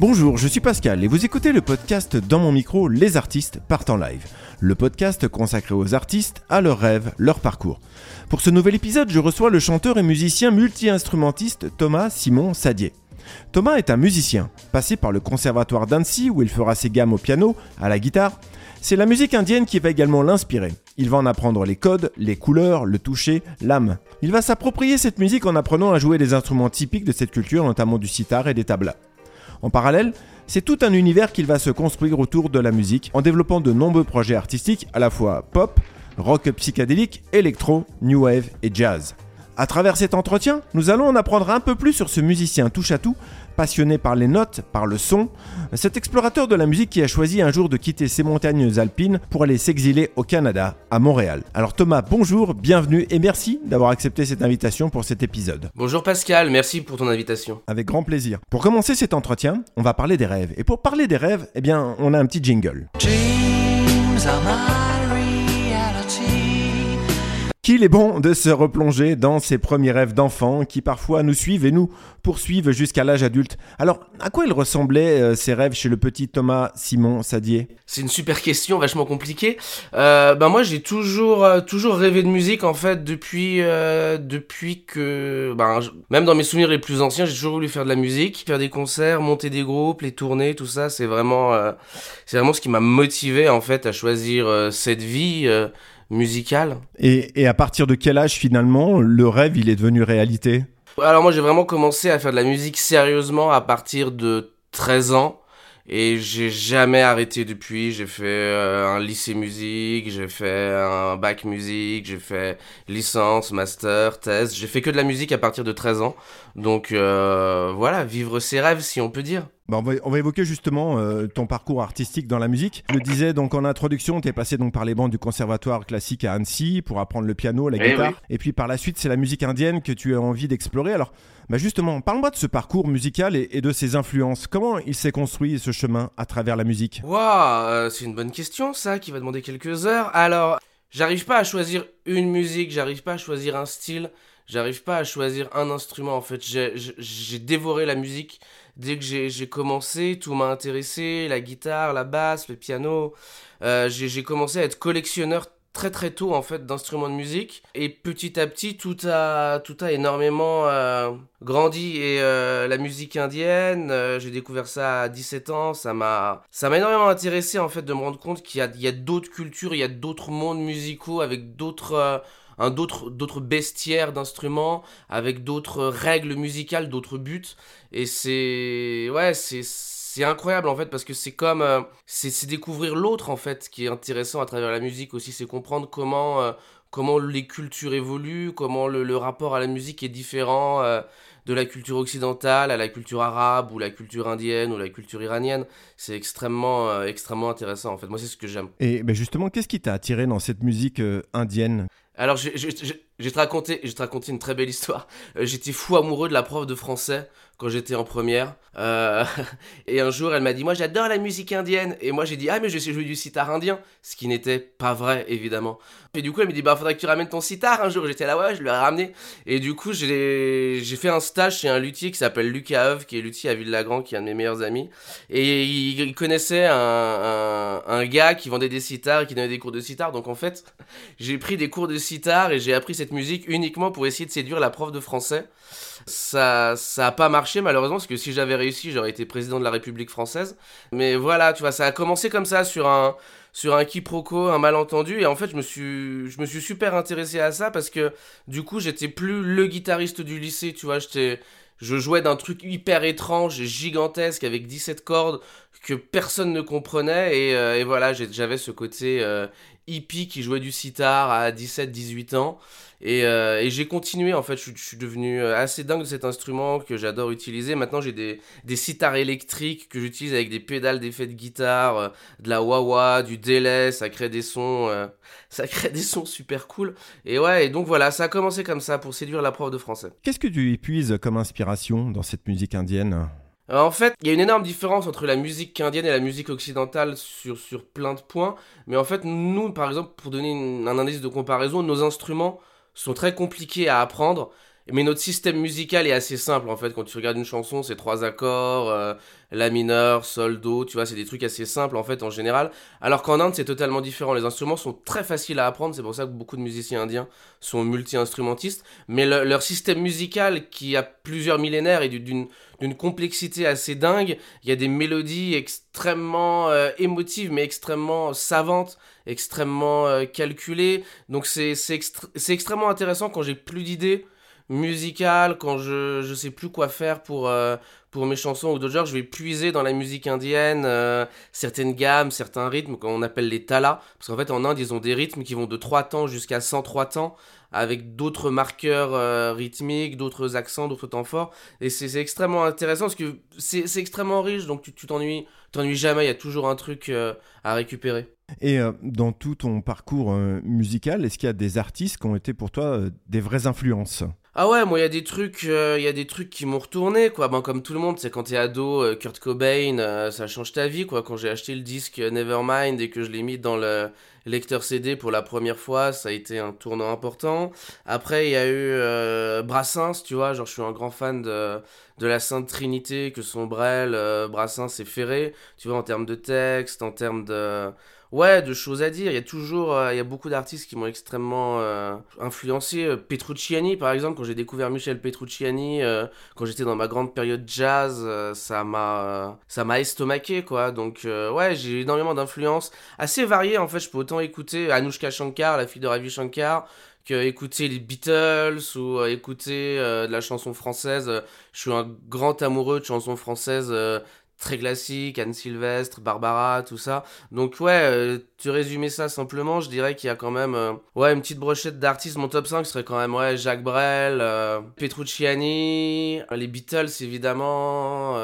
Bonjour, je suis Pascal et vous écoutez le podcast Dans mon micro, les artistes partent en live. Le podcast consacré aux artistes, à leurs rêves, leur parcours. Pour ce nouvel épisode, je reçois le chanteur et musicien multi-instrumentiste Thomas Simon Sadier. Thomas est un musicien, passé par le conservatoire d'Annecy où il fera ses gammes au piano, à la guitare. C'est la musique indienne qui va également l'inspirer. Il va en apprendre les codes, les couleurs, le toucher, l'âme. Il va s'approprier cette musique en apprenant à jouer des instruments typiques de cette culture, notamment du sitar et des tablas. En parallèle, c'est tout un univers qu'il va se construire autour de la musique en développant de nombreux projets artistiques à la fois pop, rock psychédélique, électro, new wave et jazz. À travers cet entretien, nous allons en apprendre un peu plus sur ce musicien touche à tout passionné par les notes, par le son, cet explorateur de la musique qui a choisi un jour de quitter ses montagnes alpines pour aller s'exiler au Canada, à Montréal. Alors Thomas, bonjour, bienvenue et merci d'avoir accepté cette invitation pour cet épisode. Bonjour Pascal, merci pour ton invitation. Avec grand plaisir. Pour commencer cet entretien, on va parler des rêves. Et pour parler des rêves, eh bien, on a un petit jingle. Qu'il est bon de se replonger dans ses premiers rêves d'enfant qui parfois nous suivent et nous poursuivent jusqu'à l'âge adulte. Alors, à quoi il ressemblait euh, ces rêves chez le petit Thomas Simon Sadier? C'est une super question, vachement compliquée. Ben moi, j'ai toujours, euh, toujours rêvé de musique en fait depuis, depuis que, ben, même dans mes souvenirs les plus anciens, j'ai toujours voulu faire de la musique, faire des concerts, monter des groupes, les tournées, tout ça. C'est vraiment, c'est vraiment ce qui m'a motivé en fait à choisir cette vie musical. Et, à partir de quel âge finalement le rêve il est devenu réalité? Alors moi j'ai vraiment commencé à faire de la musique sérieusement à partir de 13 ans. Et j'ai jamais arrêté depuis. J'ai fait euh, un lycée musique, j'ai fait un bac musique, j'ai fait licence, master, thèse. J'ai fait que de la musique à partir de 13 ans. Donc euh, voilà, vivre ses rêves si on peut dire. Bah, on, va, évoquer justement euh, ton parcours artistique dans la musique. Je le disais donc en introduction, tu es passé donc par les bancs du conservatoire classique à Annecy pour apprendre le piano, la eh guitare. Et puis par la suite, c'est la musique indienne que tu as envie d'explorer. Alors bah justement, parle-moi de ce parcours musical et, de ses influences. Comment il s'est construit ce chemin à travers la musique? Waouh, euh, c'est une bonne question ça qui va demander quelques heures. Alors, j'arrive pas à choisir une musique, j'arrive pas à choisir un style, j'arrive pas à choisir un instrument en fait. J'ai dévoré la musique dès que j'ai commencé, tout m'a intéressé, la guitare, la basse, le piano. Euh, j'ai commencé à être collectionneur très très tôt en fait d'instruments de musique et petit à petit tout a tout a énormément euh, grandi et euh, la musique indienne j'ai découvert ça à 17 ans ça m'a ça énormément intéressé en fait de me rendre compte qu'il y a d'autres cultures il y a d'autres mondes musicaux avec d'autres un d'autres bestiaires d'instruments avec d'autres règles musicales, d'autres buts et c'est ouais, c'est incroyable en fait parce que c'est comme euh, c'est découvrir l'autre en fait qui est intéressant à travers la musique aussi, c'est comprendre comment euh, comment les cultures évoluent, comment le, rapport à la musique est différent euh, de la culture occidentale à la culture arabe ou la culture indienne ou la culture iranienne. C'est extrêmement, extrêmement intéressant en fait. Moi, c'est ce que j'aime. Et ben justement, qu'est-ce qui t'a attiré dans cette musique indienne? Alors, je, te raconter, je te raconter une très belle histoire. Euh, j'étais fou amoureux de la prof de français quand j'étais en première. Euh, et un jour, elle m'a dit, moi j'adore la musique indienne. Et moi j'ai dit, ah mais je sais jouer du sitar indien. Ce qui n'était pas vrai, évidemment. Et du coup, elle me dit, bah faudrait que tu ramènes ton sitar un jour. J'étais là, ouais, je lui ai ramené. Et du coup, j'ai fait un stage chez un luthier qui s'appelle Lucas Heuve, qui est luthier à Ville-Lagrand, qui est un de mes meilleurs amis. Et il, connaissait un, un, un, gars qui vendait des sitars et qui donnait des cours de sitar. Donc en fait, j'ai pris des cours de sitar et j'ai appris cette musique uniquement pour essayer de séduire la prof de français. Ça, ça a pas marché malheureusement parce que si j'avais réussi, j'aurais été président de la République française. Mais voilà, tu vois, ça a commencé comme ça sur un, sur un quiproquo, un malentendu. Et en fait, je me suis, je me suis super intéressé à ça parce que du coup, j'étais plus le guitariste du lycée, tu vois, j'étais, je jouais d'un truc hyper étrange, gigantesque, avec 17 cordes que personne ne comprenait. Et, euh, voilà, j'avais ce côté euh, hippie qui jouait du sitar à 17-18 ans. Et, euh, et j'ai continué, en fait, je, suis devenu euh, assez dingue de cet instrument que j'adore utiliser. Maintenant, j'ai des, des sitars électriques que j'utilise avec des pédales d'effet de guitare, euh, de la wah-wah, du délai, ça crée des sons, ça crée des sons super cool. Et ouais, et donc voilà, ça a commencé comme ça pour séduire la prof de français. Qu'est-ce que tu épuises comme inspiration dans cette musique indienne? En fait, il y a une énorme différence entre la musique indienne et la musique occidentale sur, sur plein de points. Mais en fait, nous, par exemple, pour donner un indice de comparaison, nos instruments sont très compliqués à apprendre. Mais notre système musical est assez simple en fait. Quand tu regardes une chanson, c'est trois accords, euh, la mineur, sol, do, tu vois, c'est des trucs assez simples en fait en général. Alors qu'en Inde, c'est totalement différent. Les instruments sont très faciles à apprendre, c'est pour ça que beaucoup de musiciens indiens sont multi-instrumentistes. Mais leur système musical, qui a plusieurs millénaires et d'une complexité assez dingue, il y a des mélodies extrêmement euh, émotives, mais extrêmement savantes, extrêmement euh, calculées. Donc c'est extrêmement intéressant quand j'ai plus d'idées musicales, quand je, je sais plus quoi faire pour, euh, pour mes chansons ou d'autres genres, je vais puiser dans la musique indienne euh, certaines gammes, certains rythmes qu'on appelle les talas. Parce qu'en fait, en Inde, ils ont des rythmes qui vont de 3 temps jusqu'à 103 temps, avec d'autres marqueurs euh, rythmiques, d'autres accents, d'autres temps forts. Et c'est extrêmement intéressant parce que c'est extrêmement riche, donc tu t'ennuies t'ennuies jamais, il y a toujours un truc à récupérer. Et dans tout ton parcours musical, est-ce qu'il y a des artistes qui ont été pour toi des vraies influences? Ah ouais, moi il y a des trucs, euh, il y a des trucs qui m'ont retourné quoi. Ben comme tout le monde, c'est quand t'es ado, euh, Kurt Cobain, euh, ça change ta vie quoi. Quand j'ai acheté le disque Nevermind et que je l'ai mis dans le lecteur CD pour la première fois, ça a été un tournant important. Après il y a eu Brassens, tu vois, genre je suis un grand fan de la Sainte Trinité que sont Brel, Brassens et Ferré, tu vois en termes de texte, en termes de ouais, de choses à dire. Il y a toujours, euh, il y a beaucoup d'artistes qui m'ont extrêmement euh, influencé. Euh, Petrucciani, par exemple, quand j'ai découvert Michel Petrucciani, quand j'étais dans ma grande période jazz, ça m'a, ça m'a estomaqué, quoi. Donc, ouais, j'ai énormément d'influences assez variées. En fait, je peux autant écouter Anushka Shankar, la fille de Ravi Shankar, que écouter les Beatles ou écouter de la chanson française. je suis un grand amoureux de chansons françaises très classique, Anne Sylvestre, Barbara, tout ça. Donc ouais, euh, tu résumais ça simplement, je dirais qu'il y a quand même euh, ouais une petite brochette d'artistes. Mon top 5 serait quand même Jacques Brel, euh, Petrucciani, les Beatles évidemment,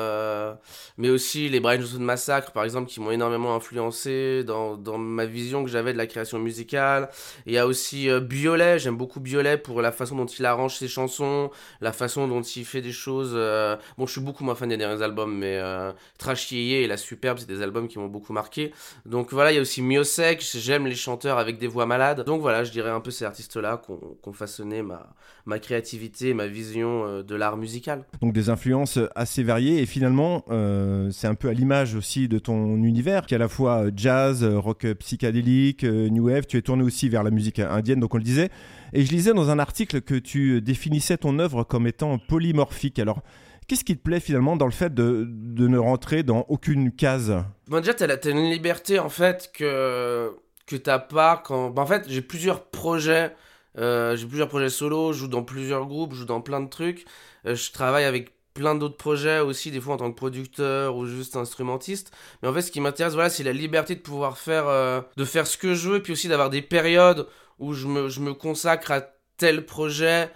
mais aussi les Brian Johnson Massacre par exemple qui m'ont énormément influencé dans, dans ma vision que j'avais de la création musicale. Il y a aussi Biolay, j'aime beaucoup Biolay pour la façon dont il arrange ses chansons, la façon dont il fait des choses. Bon, je suis beaucoup moins fan des derniers albums, mais Trash et La Superbe, c'est des albums qui m'ont beaucoup marqué. Donc voilà, il y a aussi Miosek, j'aime les chanteurs avec des voix malades. Donc voilà, je dirais un peu ces artistes-là qui ont façonné ma, créativité, ma vision euh, de l'art musical. Donc des influences assez variées et finalement, euh, c'est un peu à l'image aussi de ton univers, qui est à la fois jazz, rock psychédélique, euh, new wave. Tu es tourné aussi vers la musique indienne, donc on le disait. Et je lisais dans un article que tu définissais ton œuvre comme étant polymorphique. Alors, Qu'est-ce qui te plaît finalement dans le fait de, de ne rentrer dans aucune case Bon, déjà, t'as, as une liberté en fait que, que t'as pas quand. Bah, en fait, j'ai plusieurs projets. Euh, j'ai plusieurs projets solo, je joue dans plusieurs groupes, je joue dans plein de trucs. Euh, je travaille avec plein d'autres projets aussi, des fois en tant que producteur ou juste instrumentiste. Mais en fait, ce qui m'intéresse, voilà, c'est la liberté de pouvoir faire, euh, de faire ce que je veux, et puis aussi d'avoir des périodes où je me, je me consacre à tel projet,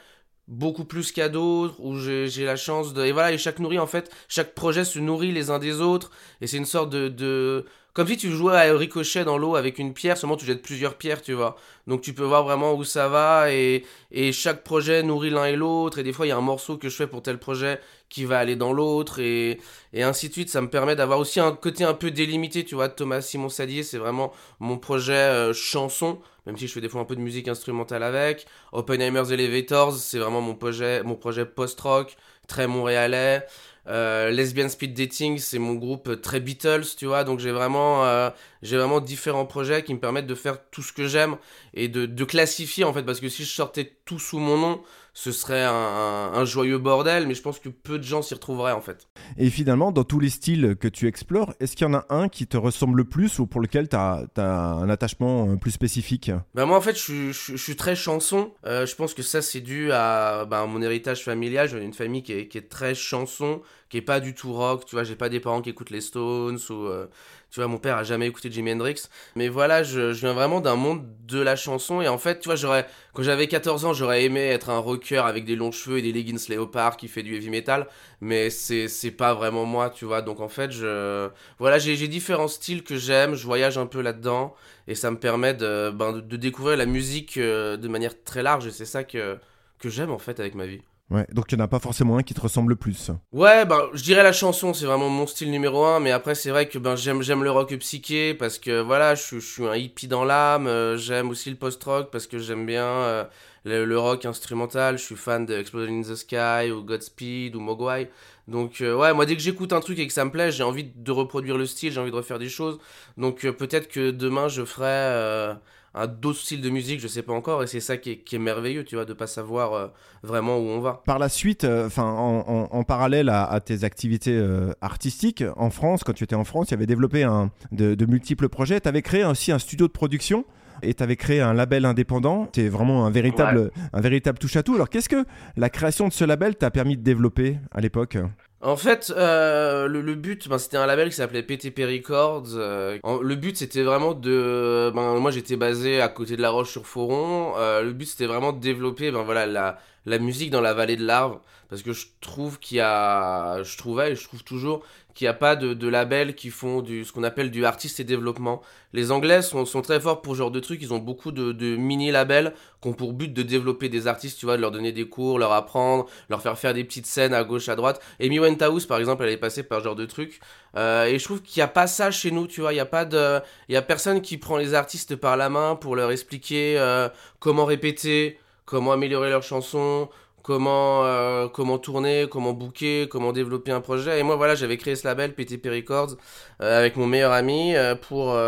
beaucoup plus qu'à d'autres, où j'ai la chance de... Et voilà, et chaque nourrit, en fait, chaque projet se nourrit les uns des autres, et c'est une sorte de, de... Comme si tu jouais à ricochet dans l'eau avec une pierre, seulement tu jettes plusieurs pierres, tu vois. Donc tu peux voir vraiment où ça va, et, et chaque projet nourrit l'un et l'autre, et des fois il y a un morceau que je fais pour tel projet qui va aller dans l'autre, et, et ainsi de suite. Ça me permet d'avoir aussi un côté un peu délimité, tu vois. Thomas Simon Sadier, c'est vraiment mon projet euh, chanson, même si je fais des fois un peu de musique instrumentale avec. Oppenheimer's Elevators, c'est vraiment mon projet, mon projet post-rock, très montréalais. Euh, Lesbian Speed Dating, c'est mon groupe très Beatles, tu vois. Donc j'ai vraiment, euh, vraiment différents projets qui me permettent de faire tout ce que j'aime et de, classifier en fait. Parce que si je sortais tout sous mon nom, ce serait un, joyeux bordel, mais je pense que peu de gens s'y retrouveraient en fait. Et finalement, dans tous les styles que tu explores, est-ce qu'il y en a un qui te ressemble le plus ou pour lequel tu as, un attachement euh, plus spécifique? Ben Moi en fait, je, suis très chanson. Euh, je pense que ça c'est dû à ben, mon héritage familial. J'ai une famille qui est, qui est, très chanson, qui est pas du tout rock. Tu vois, j'ai pas des parents qui écoutent les Stones ou... Euh, tu vois, mon père a jamais écouté Jimi Hendrix. Mais voilà, je, je viens vraiment d'un monde de la chanson. Et en fait, tu vois, j'aurais, quand j'avais 14 ans, j'aurais aimé être un rocker avec des longs cheveux et des leggings léopard qui fait du heavy metal. Mais c'est, c'est pas vraiment moi, tu vois. Donc en fait, je, voilà, j'ai, j'ai différents styles que j'aime. Je voyage un peu là-dedans. Et ça me permet de, ben, de, découvrir la musique euh, de manière très large. Et c'est ça que, que j'aime en fait avec ma vie. Ouais, donc il n'y en a pas forcément un qui te ressemble le plus. Ouais, ben je dirais la chanson, c'est vraiment mon style numéro un, mais après c'est vrai que ben j'aime j'aime le rock psyché parce que voilà, je, suis un hippie dans l'âme, euh, j'aime aussi le post-rock parce que j'aime bien euh, le, rock instrumental, je suis fan de Explosion in the Sky ou Godspeed ou Mogwai. Donc euh, ouais, moi dès que j'écoute un truc et que ça me plaît, j'ai envie de reproduire le style, j'ai envie de refaire des choses. Donc peut-être que demain je ferai un d'autres styles de musique, je sais pas encore, et c'est ça qui est, merveilleux, tu vois, de pas savoir euh, vraiment où on va. Par la suite, euh, enfin, en, parallèle à, tes activités euh, artistiques, en France, quand tu étais en France, tu avais développé un, de, multiples projets, tu avais créé aussi un studio de production et tu avais créé un label indépendant. Tu es vraiment un véritable, un véritable touche-à-tout. Alors, qu'est-ce que la création de ce label t'a permis de développer à l'époque? En fait, euh, le, but, ben, c'était un label qui s'appelait PTP Records. Euh, le but, c'était vraiment de... Ben, moi, j'étais basé à côté de La Roche-sur-Foron. Euh, le but, c'était vraiment de développer ben, voilà, la, la musique dans la vallée de l'Arve. Parce que je trouve qu'il y a... Je trouvais et je trouve toujours qu'il n'y a pas de, labels qui font du, ce qu'on appelle du artiste et développement. Les Anglais sont, sont, très forts pour ce genre de trucs, ils ont beaucoup de, de mini-labels qui ont pour but de développer des artistes, tu vois, de leur donner des cours, leur apprendre, leur faire faire des petites scènes à gauche, à droite. Amy Winehouse, par exemple, elle est passée par ce genre de trucs. Euh, et je trouve qu'il n'y a pas ça chez nous, tu vois, il n'y a pas de... Il y a personne qui prend les artistes par la main pour leur expliquer euh, comment répéter, comment améliorer leurs chansons, comment euh, comment tourner, comment booker, comment développer un projet. Et moi voilà, j'avais créé ce label PTP Records euh, avec mon meilleur ami euh, pour,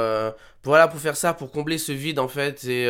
voilà pour faire ça, pour combler ce vide en fait. Et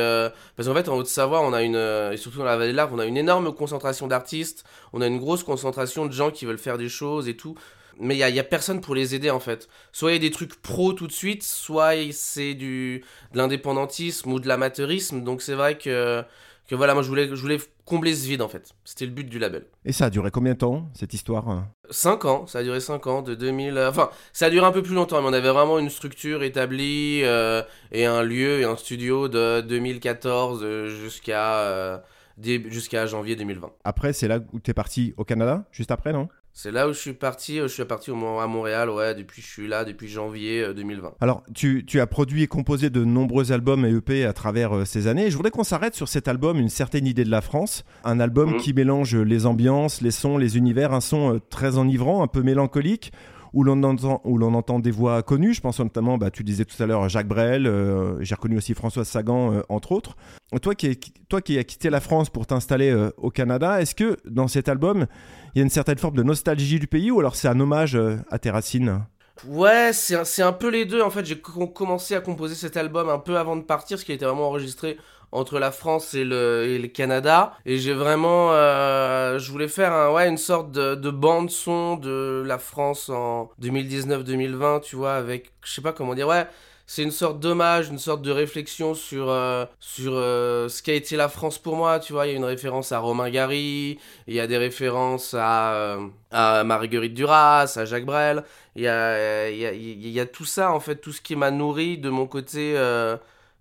parce qu'en fait en Haute-Savoie, on a une et surtout dans la vallée de l'Arc, on a une énorme concentration d'artistes, on a une grosse concentration de gens qui veulent faire des choses et tout. Mais il y a, y a, personne pour les aider en fait. Soit il y a des trucs pro tout de suite, soit c'est du de l'indépendantisme ou de l'amateurisme. Donc c'est vrai que que voilà, moi je voulais, je voulais combler ce vide en fait. C'était le but du label. Et ça a duré combien de temps cette histoire 5 ans, ça a duré 5 ans, de 2000. Euh, enfin, ça a duré un peu plus longtemps, mais on avait vraiment une structure établie euh, et un lieu et un studio de 2014 euh, jusqu'à jusqu'à janvier 2020. Après, c'est là où tu es parti au Canada, juste après, non? C'est là où je suis parti. Je suis parti au, à Montréal, ouais, depuis je suis là, depuis janvier 2020. Euh, Alors, tu, tu, as produit et composé de nombreux albums et EP à travers euh, ces années. je voudrais qu'on s'arrête sur cet album, Une certaine idée de la France. Un album mhm. qui mélange les ambiances, les sons, les univers. Un son euh, très enivrant, un peu mélancolique où l'on entend, entend des voix connues. Je pense notamment, bah, tu disais tout à l'heure Jacques Brel, euh, j'ai reconnu aussi François Sagan, euh, entre autres. Toi qui, toi qui as quitté la France pour t'installer euh, au Canada, est-ce que dans cet album, il y a une certaine forme de nostalgie du pays ou alors c'est un hommage à tes racines? Ouais, c'est un peu les deux. En fait, j'ai commencé à composer cet album un peu avant de partir, ce qui a été vraiment enregistré entre la France et le, Canada. Et j'ai vraiment... Euh, je voulais faire un, ouais, une sorte de, de bande-son de la France en 2019-2020, tu vois, avec... Je sais pas comment dire, ouais c'est une sorte d'hommage, une sorte de réflexion sur, euh, sur euh, ce qu'a été la France pour moi. Tu vois, il y a une référence à Romain Gary, il y a des références à, à Marguerite Duras, à Jacques Brel. Il y, a, il y a tout ça, en fait, tout ce qui m'a nourri de mon côté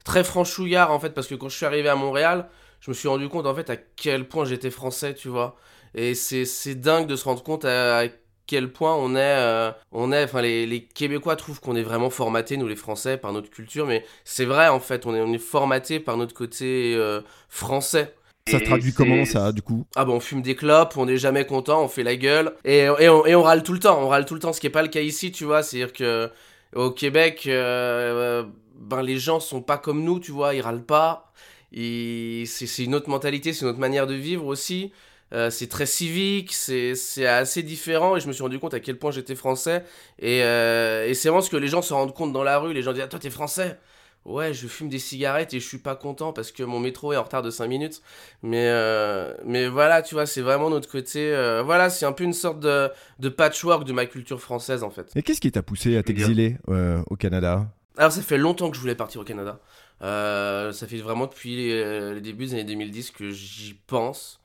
très franchouillard en fait parce que quand je suis arrivé à Montréal, je me suis rendu compte en fait à quel point j'étais français, tu vois. Et c'est dingue de se rendre compte à, quel point on est, euh, on est, enfin les, les Québécois trouvent qu'on est vraiment formaté, nous les Français, par notre culture, mais c'est vrai en fait, on est, on est formaté par notre côté euh, français. Ça se traduit comment ça du coup? Ah bon, on fume des clopes, on n'est jamais content, on fait la gueule et, et, on, et, on, râle tout le temps, on râle tout le temps, ce qui n'est pas le cas ici, tu vois, c'est-à-dire que au Québec, euh, ben les gens sont pas comme nous, tu vois, ils râlent pas. C'est une autre mentalité, c'est une autre manière de vivre aussi. Euh, c'est très civique, c'est assez différent et je me suis rendu compte à quel point j'étais français. Et, euh, et c'est vraiment ce que les gens se rendent compte dans la rue. Les gens disent ah, Toi, t'es français? Ouais, je fume des cigarettes et je suis pas content parce que mon métro est en retard de 5 minutes. Mais, euh, mais voilà, tu vois, c'est vraiment notre côté. voilà, c'est un peu une sorte de, de patchwork de ma culture française en fait. Et qu'est-ce qui t'a poussé à t'exiler au Canada? Alors ça fait longtemps que je voulais partir au Canada. Euh, ça fait vraiment depuis les, débuts des années 2010 que j'y pense.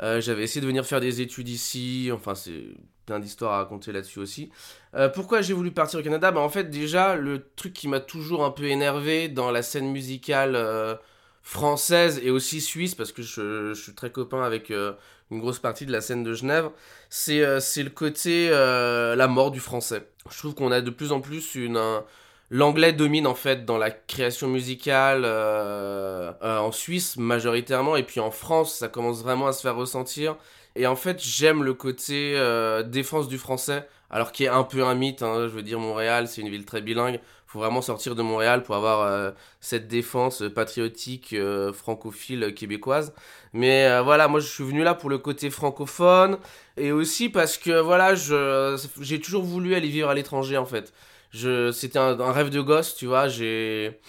Euh, j'avais essayé de venir faire des études ici, enfin c'est plein d'histoires à raconter là-dessus aussi. Euh, pourquoi j'ai voulu partir au Canada? Bah, En fait déjà le truc qui m'a toujours un peu énervé dans la scène musicale française et aussi suisse, parce que je, suis très copain avec une grosse partie de la scène de Genève, c'est le côté la mort du français. Je trouve qu'on a de plus en plus une l'anglais domine en fait dans la création musicale euh, euh, en Suisse majoritairement et puis en France ça commence vraiment à se faire ressentir Et en fait, j'aime le côté euh, défense du français, alors qui est un peu un mythe. Hein. je veux dire, Montréal, c'est une ville très bilingue. faut vraiment sortir de Montréal pour avoir euh, cette défense patriotique, euh, francophile, québécoise. Mais voilà, moi, je suis venu là pour le côté francophone. Et aussi parce que, voilà, j'ai toujours voulu aller vivre à l'étranger, en fait. C'était un, rêve de gosse, tu vois. J'ai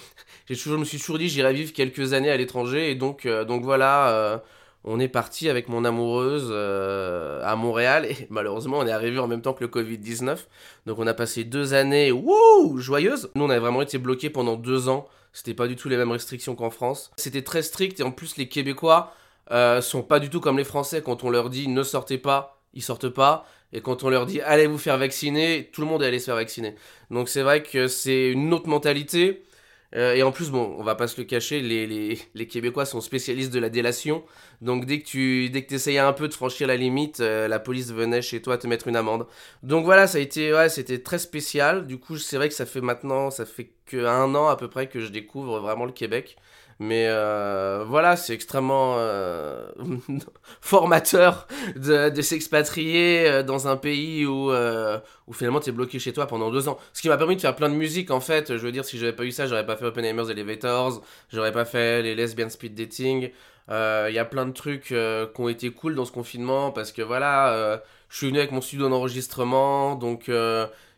toujours, je me suis toujours dit, j'irai vivre quelques années à l'étranger. Et donc, donc voilà on est parti avec mon amoureuse euh, à Montréal et malheureusement on est arrivé en même temps que le Covid-19. Donc on a passé deux années wouh, joyeuses. Nous on avait vraiment été bloqués pendant deux ans. C'était pas du tout les mêmes restrictions qu'en France. C'était très strict et en plus les Québécois euh, sont pas du tout comme les Français. Quand on leur dit ne sortez pas, ils sortent pas. Et quand on leur dit allez vous faire vacciner, tout le monde est allé se faire vacciner. Donc c'est vrai que c'est une autre mentalité. Euh, et en plus, bon, on va pas se le cacher, les, Québécois sont spécialistes de la délation. Donc dès que tu dès que essayais un peu de franchir la limite, euh, la police venait chez toi te mettre une amende. Donc voilà, ça a été ouais, c'était très spécial. Du coup, c'est vrai que ça fait maintenant, ça fait que un an à peu près que je découvre vraiment le Québec. Mais euh, voilà, c'est extrêmement euh, formateur de, s'expatrier euh, dans un pays où, finalement tu es bloqué chez toi pendant deux ans. Ce qui m'a permis de faire plein de musique en fait. Je veux dire, si j'avais pas eu ça, j'aurais pas fait Openheimers Elevators, j'aurais pas fait les Lesbian Speed Dating. Il y a plein de trucs qui ont été cool dans ce confinement parce que voilà, je suis venu avec mon studio d'enregistrement, donc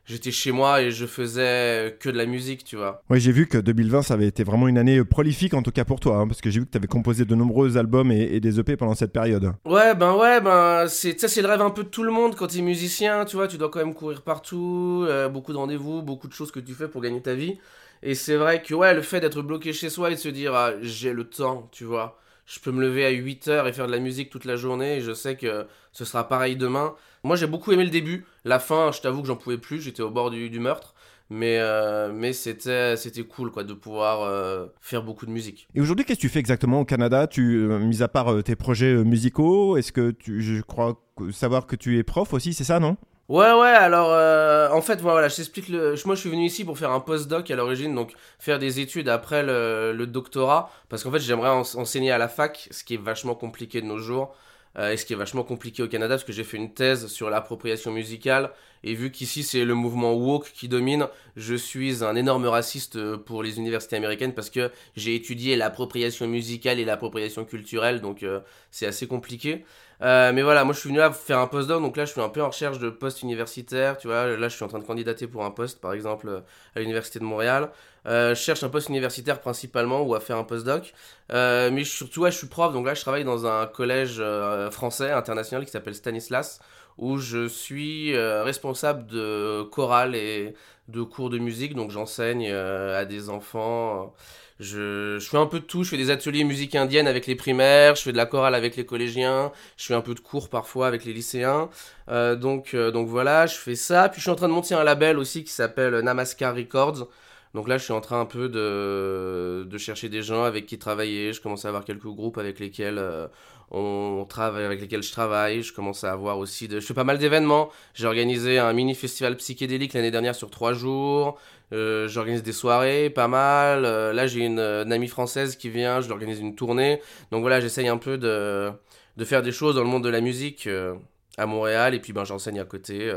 j'étais chez moi et je faisais que de la musique, tu vois. Oui, j'ai vu que 2020, ça avait été vraiment une année prolifique, en tout cas pour toi, hein, parce que j'ai vu que tu avais composé de nombreux albums et, des EP pendant cette période. Ouais, ben ouais, ben c'est, ça c'est le rêve un peu de tout le monde quand tu es musicien, tu vois, tu dois quand même courir partout, euh, beaucoup de rendez-vous, beaucoup de choses que tu fais pour gagner ta vie. Et c'est vrai que ouais, le fait d'être bloqué chez soi et de se dire ah, j'ai le temps, tu vois je peux me lever à 8h et faire de la musique toute la journée et je sais que ce sera pareil demain. Moi j'ai beaucoup aimé le début, la fin je t'avoue que j'en pouvais plus, j'étais au bord du, meurtre. Mais, euh, mais c'était, c'était cool quoi, de pouvoir euh, faire beaucoup de musique. Et aujourd'hui, qu'est-ce que tu fais exactement au Canada? Tu, euh, Mis à part tes projets musicaux, est-ce que tu, je crois savoir que tu es prof aussi, c'est ça, non? Ouais, ouais, alors euh, en fait, voilà, je t'explique. Le... Moi, je suis venu ici pour faire un postdoc à l'origine, donc faire des études après le, doctorat, parce qu'en fait, j'aimerais enseigner à la fac, ce qui est vachement compliqué de nos jours, euh, et ce qui est vachement compliqué au Canada, parce que j'ai fait une thèse sur l'appropriation musicale, et vu qu'ici c'est le mouvement woke qui domine, je suis un énorme raciste pour les universités américaines, parce que j'ai étudié l'appropriation musicale et l'appropriation culturelle, donc euh, c'est assez compliqué. Euh, mais voilà, moi je suis venu là faire un postdoc, donc là je suis un peu en recherche de poste universitaire, tu vois. Là je suis en train de candidater pour un poste, par exemple, à l'université de Montréal. Euh, je cherche un poste universitaire principalement ou à faire un postdoc. Euh, mais surtout, ouais, je suis prof, donc là je travaille dans un collège euh, français international qui s'appelle Stanislas, où je suis responsable de chorale et de cours de musique, donc j'enseigne à des enfants. Je, je, fais un peu de tout, je fais des ateliers musique indienne avec les primaires, je fais de la chorale avec les collégiens, je fais un peu de cours parfois avec les lycéens. Euh, donc, euh, donc voilà, je fais ça. Puis je suis en train de monter un label aussi qui s'appelle Namaskar Records. Donc là, je suis en train un peu de, de chercher des gens avec qui travailler. Je commence à avoir quelques groupes avec lesquels euh, on travaille, avec lesquels je travaille. Je commence à avoir aussi de... Je fais pas mal d'événements. J'ai organisé un mini festival psychédélique l'année dernière sur trois jours. Euh, j'organise des soirées, pas mal. Euh, là, j'ai une, amie française qui vient, je lui organise une tournée. Donc voilà, j'essaye un peu de, de, faire des choses dans le monde de la musique euh, à Montréal. Et puis ben, j'enseigne à côté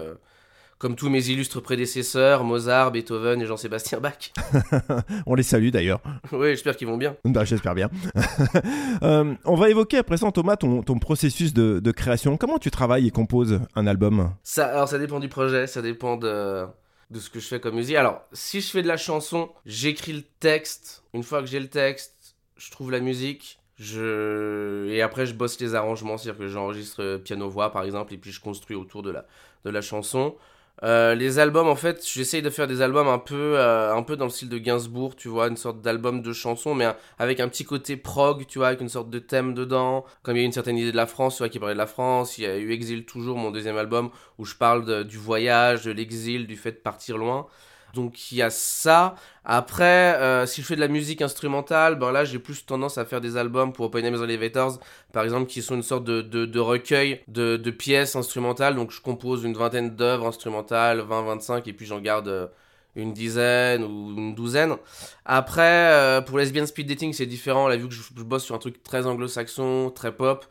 comme tous mes illustres prédécesseurs, Mozart, Beethoven et Jean-Sébastien Bach. on les salue d'ailleurs. Oui, j'espère qu'ils vont bien. Bah, j'espère bien. Euh, on va évoquer à présent, Thomas, ton, ton processus de, de, création. Comment tu travailles et composes un album? Ça, Alors, ça dépend du projet, ça dépend de, de ce que je fais comme musique. Alors, si je fais de la chanson, j'écris le texte. Une fois que j'ai le texte, je trouve la musique. Je... Et après, je bosse les arrangements, c'est-à-dire que j'enregistre piano-voix par exemple, et puis je construis autour de la, de la chanson. Euh, les albums, en fait, j'essaye de faire des albums un peu, euh, un peu dans le style de Gainsbourg, tu vois, une sorte d'album de chansons, mais avec un petit côté prog, tu vois, avec une sorte de thème dedans. Comme il y a une certaine idée de la France, tu vois, qui parlait de la France. Il y a eu Exil toujours, mon deuxième album, où je parle du voyage, de l'exil, du fait de partir loin. Donc il y a ça. Après, euh, si je fais de la musique instrumentale, ben là j'ai plus tendance à faire des albums pour Open Names Elevators, par exemple, qui sont une sorte de, de, recueil de, de, pièces instrumentales. Donc je compose une vingtaine d'œuvres instrumentales, 20-25, et puis j'en garde euh, une dizaine ou une douzaine. Après, euh, pour Lesbian Speed Dating, c'est différent. Là, vu que je, je, bosse sur un truc très anglo-saxon, très pop,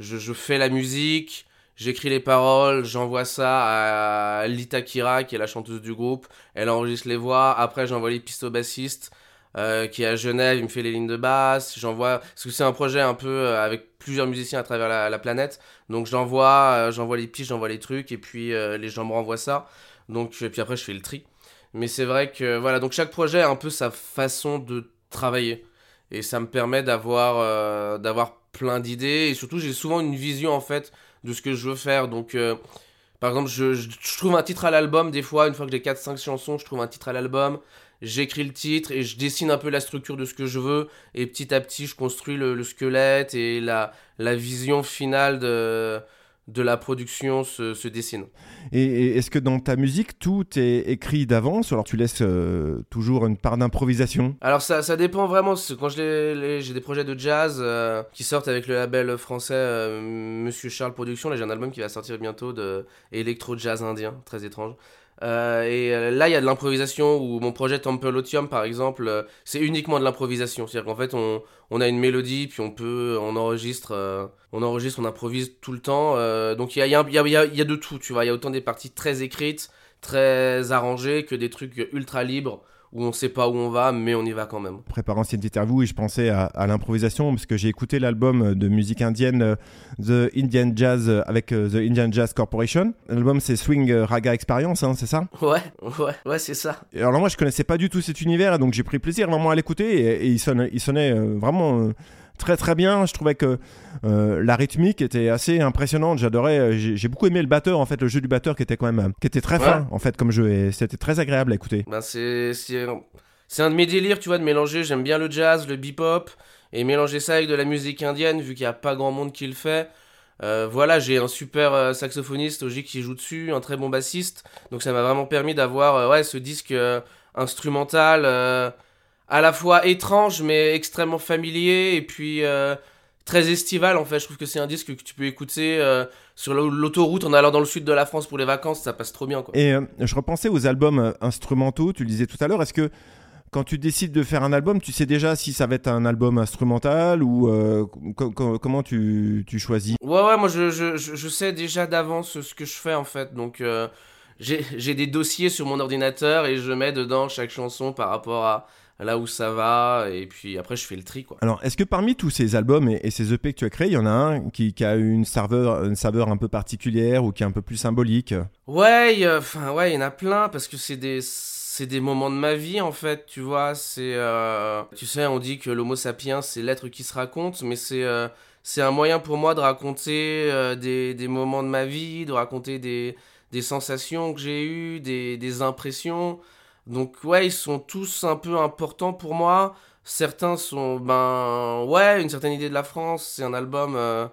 je, fais la musique, j'écris les paroles, j'envoie ça à Lita Kira, qui est la chanteuse du groupe. Elle enregistre les voix. Après, j'envoie les pistes au bassiste. Euh, qui est à Genève, il me fait les lignes de basse, j'envoie, parce que c'est un projet un peu euh, avec plusieurs musiciens à travers la, planète, donc j'envoie, euh, j'envoie les pistes, j'envoie les trucs, et puis les gens me renvoient ça, donc, et puis après je fais le tri. Mais c'est vrai que, voilà, donc chaque projet a un peu sa façon de travailler, et ça me permet d'avoir, d'avoir plein d'idées, et surtout j'ai souvent une vision en fait de ce que je veux faire, donc... par exemple, je, je, trouve un titre à l'album, des fois, une fois que j'ai 4-5 chansons, je trouve un titre à l'album. J'écris le titre et je dessine un peu la structure de ce que je veux. Et petit à petit je construis le, squelette et la, la vision finale de, de la production se, dessine. Et, est-ce que dans ta musique, tout est écrit d'avance ou alors tu laisses euh, toujours une part d'improvisation? Alors ça, ça dépend vraiment. Quand j'ai des projets de jazz euh, qui sortent avec le label français euh, Monsieur Charles Productions, là j'ai un album qui va sortir bientôt de électro jazz indien, très étrange. Euh, et euh, là, il y a de l'improvisation, où mon projet Tempelotium, par exemple, euh, c'est uniquement de l'improvisation. C'est-à-dire qu'en fait, on, a une mélodie, puis on peut, on enregistre, on enregistre, on improvise tout le temps. donc il y, a, y a de tout, tu vois. Il y a autant des parties très écrites, très arrangées, que des trucs ultra libres où on sait pas où on va, mais on y va quand même. Préparant cette interview, et je pensais à, l'improvisation parce que j'ai écouté l'album de musique indienne euh, The Indian Jazz euh, avec euh, The Indian Jazz Corporation. L'album c'est Swing Raga Experience, hein, c'est ça? Ouais, ouais, ouais, c'est ça. Et alors moi je connaissais pas du tout cet univers, donc j'ai pris plaisir vraiment à l'écouter et, il, sonne, il sonnait vraiment très très bien. Je trouvais que euh, la rythmique était assez impressionnante. J'adorais, euh, j'ai beaucoup aimé le batteur en fait, le jeu du batteur qui était quand même, qui était très fin en fait comme jeu et c'était très agréable à écouter. Ben c'est c'est un de mes délires, tu vois, de mélanger. J'aime bien le jazz, le bebop et mélanger ça avec de la musique indienne vu qu'il y a pas grand monde qui le fait. Euh, voilà, j'ai un super saxophoniste Oji qui joue dessus, un très bon bassiste. Donc ça m'a vraiment permis d'avoir ouais, ce disque instrumental à la fois étrange mais extrêmement familier et puis euh, très estival en fait. Je trouve que c'est un disque que tu peux écouter euh, sur l'autoroute en allant dans le sud de la France pour les vacances, ça passe trop bien quoi. Et euh, je repensais aux albums instrumentaux, tu le disais tout à l'heure, est-ce que quand tu décides de faire un album, tu sais déjà si ça va être un album instrumental ou comment tu, tu, choisis? Ouais, ouais, moi je, je, je sais déjà d'avance ce que je fais en fait. Donc j'ai des dossiers sur mon ordinateur et je mets dedans chaque chanson par rapport à, là où ça va, et puis après je fais le tri quoi. Alors est-ce que parmi tous ces albums et, ces EP que tu as créés, il y en a un qui, a une saveur, une saveur un peu particulière ou qui est un peu plus symbolique? Ouais, enfin ouais, il y en a plein parce que c'est des c'est des moments de ma vie en fait, tu vois, c'est euh, tu sais, on dit que l'homo sapiens c'est l'être qui se raconte, mais c'est euh, c'est un moyen pour moi de raconter euh, des, des, moments de ma vie, de raconter des, des sensations que j'ai eues, des, des impressions. Donc ouais, ils sont tous un peu importants pour moi. Certains sont, ben ouais, une certaine idée de la France. C'est un album, euh,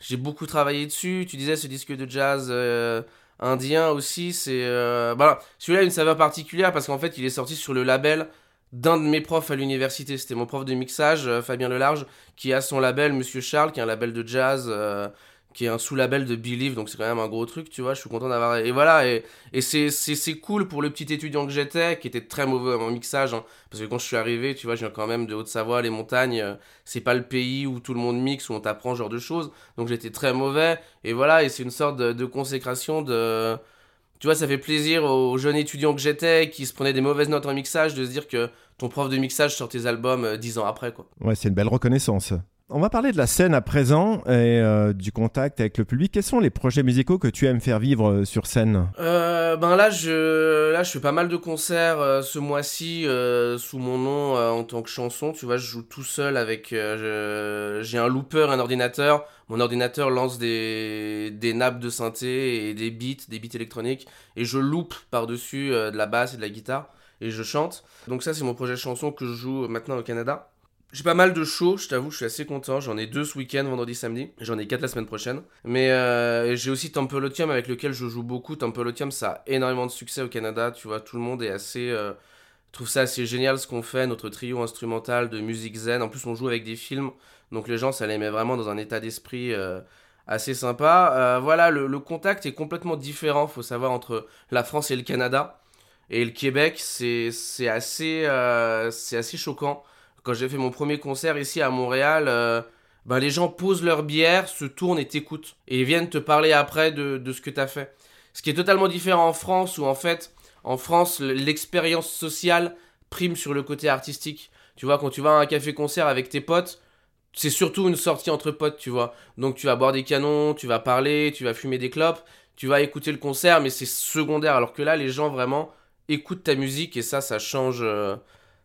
j'ai beaucoup travaillé dessus. Tu disais ce disque de jazz euh, indien aussi, c'est... Euh, voilà, celui-là a une saveur particulière parce qu'en fait il est sorti sur le label d'un de mes profs à l'université. C'était mon prof de mixage, Fabien Lelarge, qui a son label Monsieur Charles, qui est un label de jazz qui est un sous-label de Believe, donc c'est quand même un gros truc, tu vois. Je suis content d'avoir. Et voilà, et, et c'est, cool pour le petit étudiant que j'étais, qui était très mauvais en mixage, hein. parce que quand je suis arrivé, tu vois, je viens quand même de Haute-Savoie, les montagnes, euh, c'est pas le pays où tout le monde mixe, où on t'apprend ce genre de choses, donc j'étais très mauvais, et voilà, et c'est une sorte de, consécration de. Tu vois, ça fait plaisir aux jeunes étudiants que j'étais, qui se prenaient des mauvaises notes en mixage, de se dire que ton prof de mixage sort tes albums euh, dix ans après, quoi. Ouais, c'est une belle reconnaissance. On va parler de la scène à présent et euh, du contact avec le public. Quels sont les projets musicaux que tu aimes faire vivre euh, sur scène? Euh, Ben là, je fais pas mal de concerts ce mois-ci sous mon nom en tant que chanson. Tu vois, je joue tout seul avec j'ai un looper, un ordinateur. Mon ordinateur lance des nappes de synthé et des beats, des beats électroniques et je loupe par-dessus de la basse et de la guitare et je chante. Donc ça c'est mon projet chanson que je joue maintenant au Canada. J'ai pas mal de shows, je t'avoue, je suis assez content. J'en ai deux ce week-end, vendredi, samedi. J'en ai quatre la semaine prochaine. Mais euh, j'ai aussi Tempelotium avec lequel je joue beaucoup. Tempelotium, ça a énormément de succès au Canada. Tu vois, tout le monde est assez. Euh, trouve ça assez génial ce qu'on fait, notre trio instrumental de musique zen. En plus, on joue avec des films. Donc les gens, ça les met vraiment dans un état d'esprit. Euh, assez sympa. voilà, le, contact est complètement différent, faut savoir, entre la France et le Canada. Et le Québec, c'est assez, assez choquant quand j'ai fait mon premier concert ici à Montréal, euh, ben les gens posent leur bière, se tournent et t'écoutent. Et viennent te parler après de, de ce que t'as fait. Ce qui est totalement différent en France, où en fait, en France, l'expérience sociale prime sur le côté artistique. Tu vois, quand tu vas à un café-concert avec tes potes, c'est surtout une sortie entre potes, tu vois. Donc tu vas boire des canons, tu vas parler, tu vas fumer des clopes, tu vas écouter le concert, mais c'est secondaire. Alors que là, les gens vraiment écoutent ta musique et ça, ça change.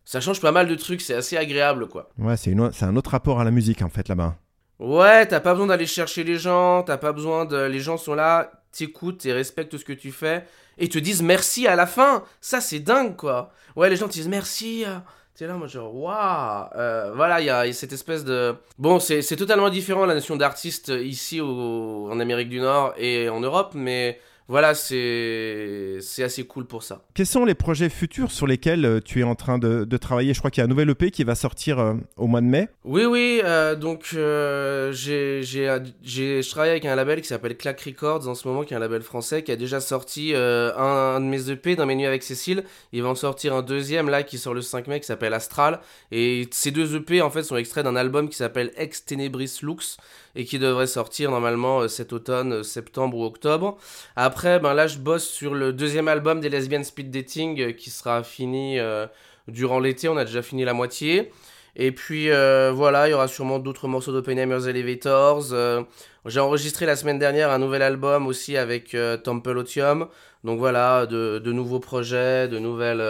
Euh, ça change pas mal de trucs, c'est assez agréable, quoi. Ouais, c'est, un autre rapport à la musique, en fait, là-bas. Ouais, t'as pas besoin d'aller chercher les gens, t'as pas besoin de... Les gens sont là, t'écoutent et respectent ce que tu fais, et te disent merci à la fin Ça, c'est dingue, quoi Ouais, les gens te disent merci, euh, T'es là, moi, genre, waouh euh, Voilà, il y, a cette espèce de. Bon, c'est totalement différent la notion d'artiste ici en Amérique du Nord et en Europe, mais voilà, c'est assez cool pour ça. Quels sont les projets futurs sur lesquels euh, tu es en train de, travailler? Je crois qu'il y a un nouvel EP qui va sortir euh, au mois de mai. Oui, oui, euh, donc j'ai je travaille avec un label qui s'appelle Clack Records en ce moment, qui est un label français, qui a déjà sorti un, de mes EP dans mes nuits avec Cécile. Il va en sortir un deuxième là qui sort le 5 mai qui s'appelle Astral. Et ces deux EP en fait sont extraits d'un album qui s'appelle Ex Tenebris Lux et qui devrait sortir normalement euh, cet automne, euh, septembre ou octobre. Après, ben là, je bosse sur le deuxième album des Lesbian Speed Dating euh, qui sera fini durant l'été. On a déjà fini la moitié. Et puis voilà, il y aura sûrement d'autres morceaux d'Openheimer's Elevators. J'ai enregistré la semaine dernière un nouvel album aussi avec Temple Otium. Donc voilà, de, de, nouveaux projets, de nouvelles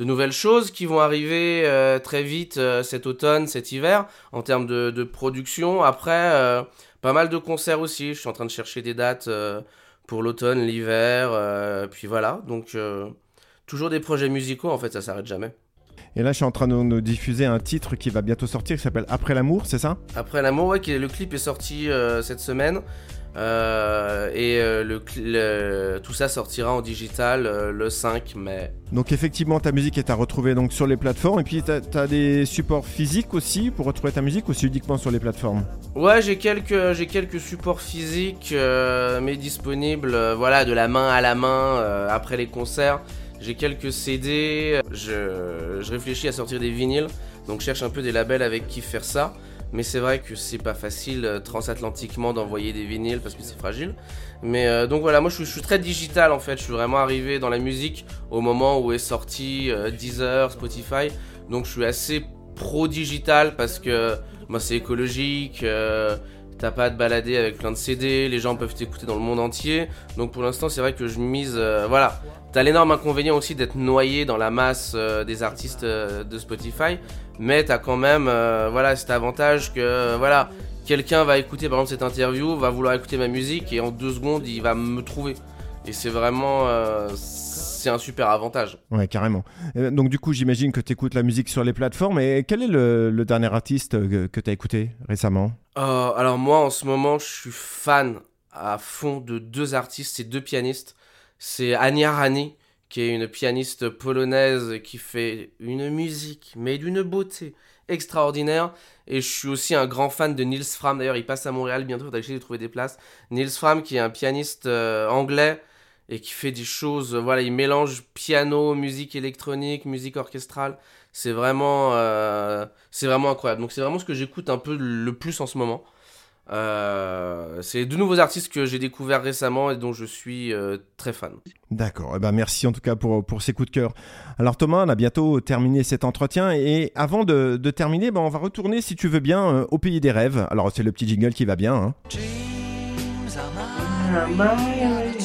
de nouvelles choses qui vont arriver euh, très vite euh, cet automne, cet hiver, en termes de, production. Après, euh, pas mal de concerts aussi. Je suis en train de chercher des dates pour l'automne, l'hiver, puis voilà. Donc, toujours des projets musicaux, en fait, ça s'arrête jamais. Et là, je suis en train de nous diffuser un titre qui va bientôt sortir, qui s'appelle Après l'amour, c'est ça? Après l'amour, ouais, le clip est sorti cette semaine. Euh, et euh, le, tout ça sortira en digital euh, le 5 mai. Donc effectivement ta musique est à retrouver donc sur les plateformes et puis tu as, des supports physiques aussi pour retrouver ta musique ou c'est uniquement sur les plateformes? Ouais j'ai quelques, j'ai quelques supports physiques mais disponibles voilà de la main à la main après les concerts. J'ai quelques CD, je, je réfléchis à sortir des vinyles donc je cherche un peu des labels avec qui faire ça. Mais c'est vrai que c'est pas facile euh, transatlantiquement d'envoyer des vinyles parce que c'est fragile. Mais euh, donc voilà, moi je suis, très digital en fait. Je suis vraiment arrivé dans la musique au moment où est sorti euh, Deezer, Spotify. Donc je suis assez pro-digital parce que moi c'est écologique. T'as pas à te balader avec plein de CD, les gens peuvent t'écouter dans le monde entier. Donc pour l'instant, c'est vrai que je mise. voilà. T'as l'énorme inconvénient aussi d'être noyé dans la masse des artistes de Spotify mais t'as quand même euh, voilà cet avantage que voilà quelqu'un va écouter par exemple cette interview, va vouloir écouter ma musique et en deux secondes il va me trouver. Et c'est vraiment euh, c'est un super avantage. Ouais, carrément. Donc du coup, j'imagine que tu écoutes la musique sur les plateformes. Et quel est le, dernier artiste que, que tu as écouté récemment? Euh, Alors moi, en ce moment, je suis fan à fond de deux artistes, c'est deux pianistes. C'est Ania Rani qui est une pianiste polonaise qui fait une musique, mais d'une beauté extraordinaire. Et je suis aussi un grand fan de Nils Fram. D'ailleurs, il passe à Montréal bientôt, il va essayer de trouver des places. Nils Fram, qui est un pianiste euh, anglais et qui fait des choses. voilà, il mélange piano, musique électronique, musique orchestrale. C'est vraiment, euh, c'est vraiment incroyable. Donc, c'est vraiment ce que j'écoute un peu le plus en ce moment. Euh, c'est de nouveaux artistes que j'ai découverts récemment et dont je suis euh, très fan. D'accord, eh ben merci en tout cas pour, pour ces coups de cœur. Alors Thomas, on a bientôt terminé cet entretien et avant de, de terminer, ben on va retourner si tu veux bien euh, au pays des rêves. Alors c'est le petit jingle qui va bien. Hein.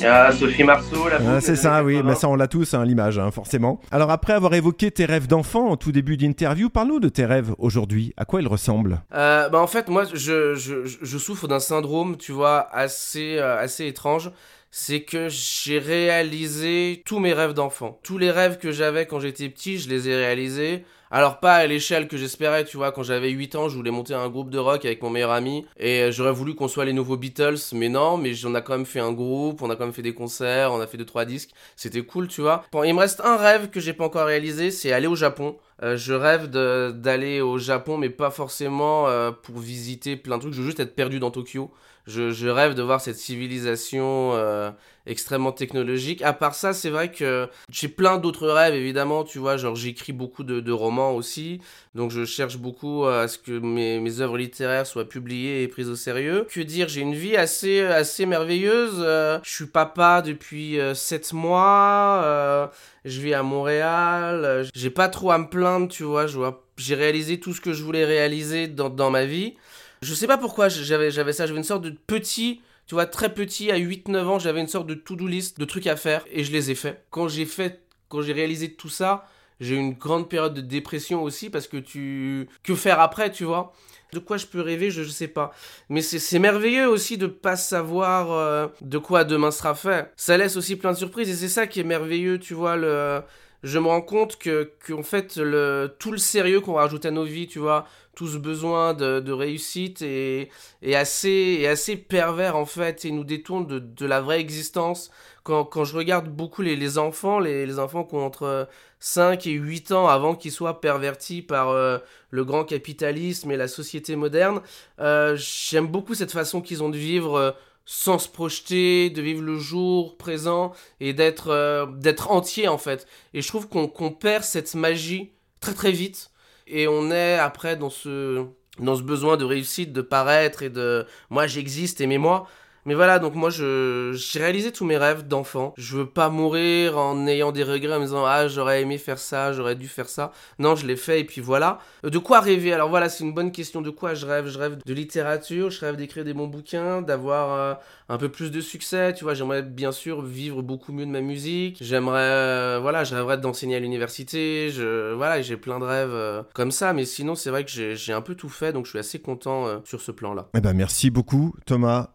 Ah, Sophie Marceau, la ah, C'est ça, oui, mais ça on l'a tous, hein, l'image, hein, forcément. Alors après avoir évoqué tes rêves d'enfant en tout début d'interview, parle-nous de tes rêves aujourd'hui. À quoi ils ressemblent? Euh, bah, En fait, moi, je, je, je souffre d'un syndrome, tu vois, assez, euh, assez étrange c'est que j'ai réalisé tous mes rêves d'enfant. Tous les rêves que j'avais quand j'étais petit, je les ai réalisés. Alors pas à l'échelle que j'espérais, tu vois, quand j'avais 8 ans, je voulais monter un groupe de rock avec mon meilleur ami et j'aurais voulu qu'on soit les nouveaux Beatles, mais non, mais on a quand même fait un groupe, on a quand même fait des concerts, on a fait 2 trois disques, c'était cool, tu vois. Il me reste un rêve que j'ai pas encore réalisé, c'est aller au Japon. Euh, je rêve d'aller au Japon, mais pas forcément euh, pour visiter plein de trucs. Je veux juste être perdu dans Tokyo. Je, rêve de voir cette civilisation euh, extrêmement technologique. À part ça, c'est vrai que j'ai plein d'autres rêves, évidemment, tu vois, genre j'écris beaucoup de, romans aussi, donc je cherche beaucoup à ce que mes, mes œuvres littéraires soient publiées et prises au sérieux. Que dire, j'ai une vie assez, assez merveilleuse. je suis papa depuis 7 mois, je vis à Montréal, j'ai pas trop à me plaindre, tu je vois j'ai réalisé tout ce que je voulais réaliser dans, dans ma vie. Je sais pas pourquoi j'avais, ça, j'avais une sorte de petit, tu vois, très petit, à 8-9 ans, j'avais une sorte de to-do list de trucs à faire et je les ai faits. Quand j'ai fait, quand j'ai réalisé tout ça, j'ai eu une grande période de dépression aussi parce que tu. Que faire après, tu vois? De quoi je peux rêver, je, ne sais pas. Mais c'est merveilleux aussi de pas savoir euh, de quoi demain sera fait. Ça laisse aussi plein de surprises et c'est ça qui est merveilleux, tu vois, le je me rends compte que qu'en fait le tout le sérieux qu'on rajoute à nos vies, tu vois, tout ce besoin de, réussite est, assez assez pervers en fait et nous détourne de, la vraie existence. Quand, je regarde beaucoup les, enfants, les, enfants qui ont entre 5 et 8 ans avant qu'ils soient pervertis par euh, le grand capitalisme et la société moderne, euh, j'aime beaucoup cette façon qu'ils ont de vivre. Euh, sans se projeter, de vivre le jour présent et d'être euh, d'être entier en fait. Et je trouve qu'on perd cette magie très très vite et on est après dans ce dans ce besoin de réussite, de paraître et de moi j'existe, aimez-moi. Mais voilà, donc moi, je, j'ai réalisé tous mes rêves d'enfant. Je veux pas mourir en ayant des regrets, en me disant, ah, j'aurais aimé faire ça, j'aurais dû faire ça. Non, je l'ai fait, et puis voilà. Euh, de quoi rêver? Alors voilà, c'est une bonne question. De quoi je rêve? Je rêve de littérature, je rêve d'écrire des bons bouquins, d'avoir euh, un peu plus de succès, tu vois. J'aimerais bien sûr vivre beaucoup mieux de ma musique. J'aimerais, euh, voilà, je rêverais d'enseigner à l'université. Je, voilà, j'ai plein de rêves comme ça, mais sinon, c'est vrai que j'ai, j'ai un peu tout fait, donc je suis assez content sur ce plan-là. Eh ben, merci beaucoup, Thomas,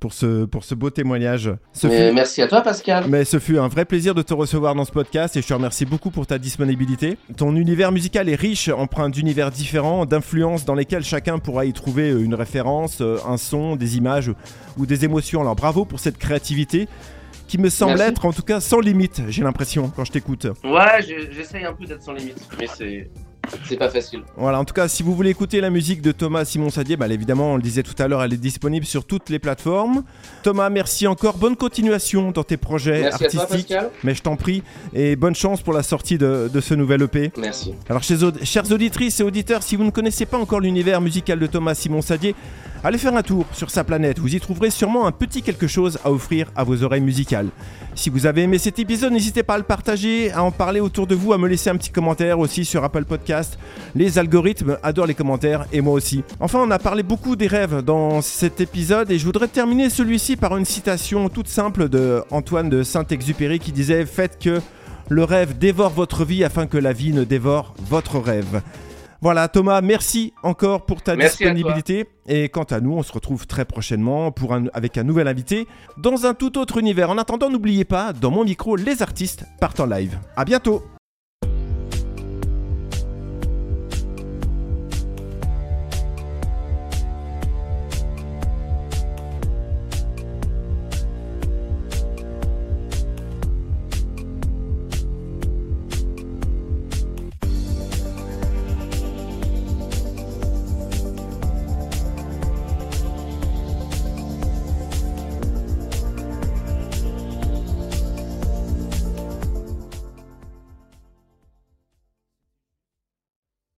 pour pour ce beau témoignage. Merci à toi, Pascal. Mais ce fut un vrai plaisir de te recevoir dans ce podcast et je te remercie beaucoup pour ta disponibilité. Ton univers musical est riche, empreint d'univers différents, d'influences dans lesquelles chacun pourra y trouver une référence, un son, des images ou des émotions. Alors bravo pour cette créativité qui me semble être en tout cas sans limite, j'ai l'impression, quand je t'écoute. Ouais, j'essaye un peu d'être sans limite, mais c'est c'est pas facile. Voilà, en tout cas, si vous voulez écouter la musique de Thomas Simon Sadier, bah, évidemment, on le disait tout à l'heure, elle est disponible sur toutes les plateformes. Thomas, merci encore. Bonne continuation dans tes projets artistiques. mais je t'en prie. Et bonne chance pour la sortie de, ce nouvel EP. Merci. Alors, chers auditrices et auditeurs, si vous ne connaissez pas encore l'univers musical de Thomas Simon Sadier, allez faire un tour sur sa planète. Vous y trouverez sûrement un petit quelque chose à offrir à vos oreilles musicales. Si vous avez aimé cet épisode, n'hésitez pas à le partager, à en parler autour de vous, à me laisser un petit commentaire aussi sur Apple Podcast. Les algorithmes adorent les commentaires et moi aussi. Enfin, on a parlé beaucoup des rêves dans cet épisode et je voudrais terminer celui-ci par une citation toute simple de Antoine de Saint-Exupéry qui disait Faites que le rêve dévore votre vie afin que la vie ne dévore votre rêve. Voilà, Thomas, merci encore pour ta disponibilité. Et quant à nous, on se retrouve très prochainement pour avec un nouvel invité dans un tout autre univers. En attendant, n'oubliez pas, dans mon micro, les artistes partent en live. À bientôt!